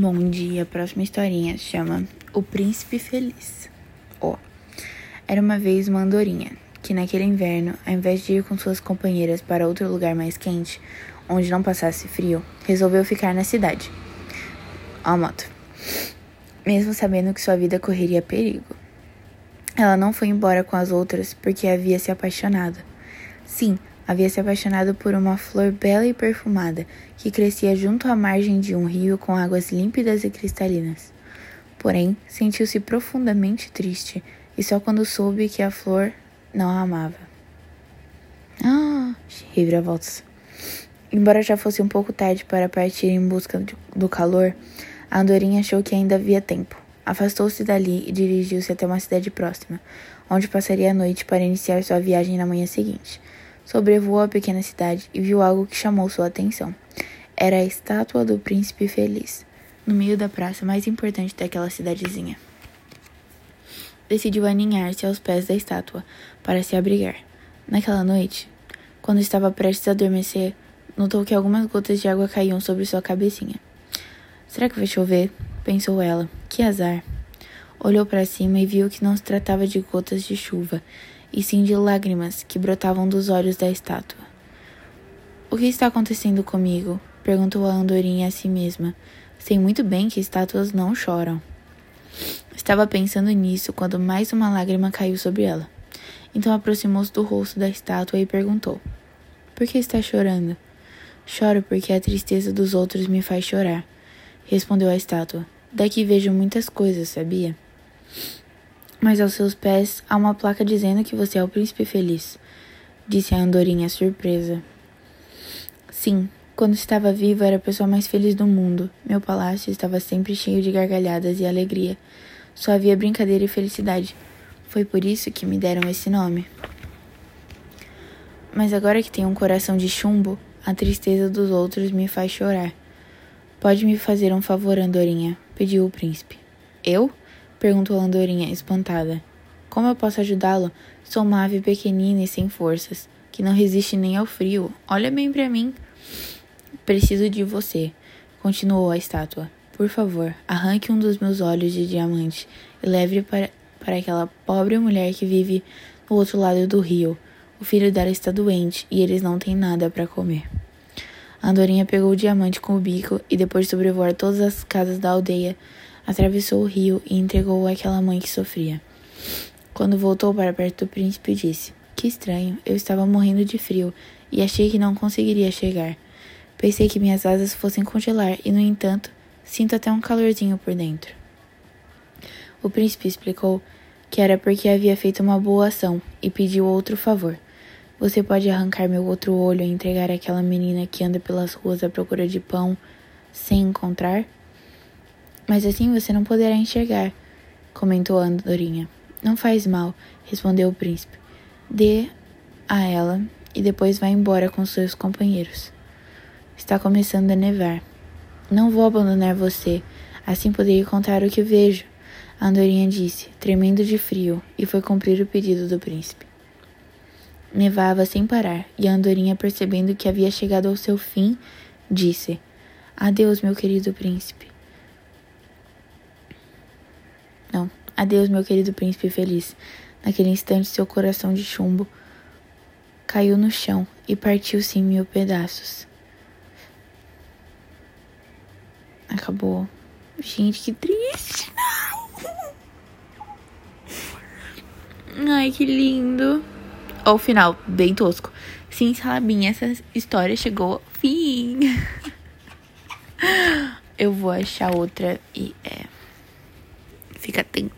Bom dia, a próxima historinha chama O Príncipe Feliz. Ó, oh, era uma vez uma andorinha que naquele inverno, ao invés de ir com suas companheiras para outro lugar mais quente, onde não passasse frio, resolveu ficar na cidade. Ó, moto. Mesmo sabendo que sua vida correria perigo. Ela não foi embora com as outras porque havia se apaixonado. Sim, havia se apaixonado por uma flor bela e perfumada que crescia junto à margem de um rio com águas límpidas e cristalinas. Porém, sentiu-se profundamente triste e só quando soube que a flor não a amava. Ah, reviravoltas. Embora já fosse um pouco tarde para partir em busca do calor, a andorinha achou que ainda havia tempo. Afastou-se dali e dirigiu-se até uma cidade próxima, onde passaria a noite para iniciar sua viagem na manhã seguinte. Sobrevoou a pequena cidade e viu algo que chamou sua atenção. Era a estátua do príncipe feliz, no meio da praça mais importante daquela cidadezinha. Decidiu aninhar-se aos pés da estátua para se abrigar. Naquela noite, quando estava prestes a adormecer, notou que algumas gotas de água caíam sobre sua cabecinha. Será que vai chover? pensou ela. Que azar. Olhou para cima e viu que não se tratava de gotas de chuva, e sim de lágrimas que brotavam dos olhos da estátua. O que está acontecendo comigo? perguntou a andorinha a si mesma. Sei muito bem que estátuas não choram. Estava pensando nisso quando mais uma lágrima caiu sobre ela. Então aproximou-se do rosto da estátua e perguntou: Por que está chorando? Choro porque a tristeza dos outros me faz chorar, respondeu a estátua. Daqui vejo muitas coisas, sabia? Mas aos seus pés há uma placa dizendo que você é o príncipe feliz, disse a andorinha surpresa. Sim, quando estava vivo era a pessoa mais feliz do mundo. Meu palácio estava sempre cheio de gargalhadas e alegria. Só havia brincadeira e felicidade. Foi por isso que me deram esse nome. Mas agora que tenho um coração de chumbo, a tristeza dos outros me faz chorar. Pode me fazer um favor, Andorinha? pediu o príncipe. Eu? Perguntou a andorinha, espantada. Como eu posso ajudá-lo? Sou uma ave pequenina e sem forças, que não resiste nem ao frio. Olha bem para mim. Preciso de você, continuou a estátua. Por favor, arranque um dos meus olhos de diamante e leve para, para aquela pobre mulher que vive no outro lado do rio. O filho dela está doente e eles não têm nada para comer. A andorinha pegou o diamante com o bico e, depois de sobrevoar todas as casas da aldeia, atravessou o rio e entregou-o àquela mãe que sofria. Quando voltou para perto do príncipe, disse: Que estranho, eu estava morrendo de frio e achei que não conseguiria chegar. Pensei que minhas asas fossem congelar e, no entanto, sinto até um calorzinho por dentro. O príncipe explicou que era porque havia feito uma boa ação e pediu outro favor. Você pode arrancar meu outro olho e entregar àquela menina que anda pelas ruas à procura de pão sem encontrar? Mas assim você não poderá enxergar, comentou a andorinha. Não faz mal, respondeu o príncipe. Dê a ela e depois vá embora com seus companheiros. Está começando a nevar. Não vou abandonar você, assim poderei contar o que vejo, a andorinha disse, tremendo de frio, e foi cumprir o pedido do príncipe. Nevava sem parar, e a andorinha, percebendo que havia chegado ao seu fim, disse: Adeus, meu querido príncipe. Adeus, meu querido príncipe feliz. Naquele instante, seu coração de chumbo caiu no chão e partiu-se em mil pedaços. Acabou. Gente, que triste. Ai, que lindo. Ó, o final, bem tosco. Sim, Salabinha, essa história chegou ao fim. Eu vou achar outra e é. fíjate.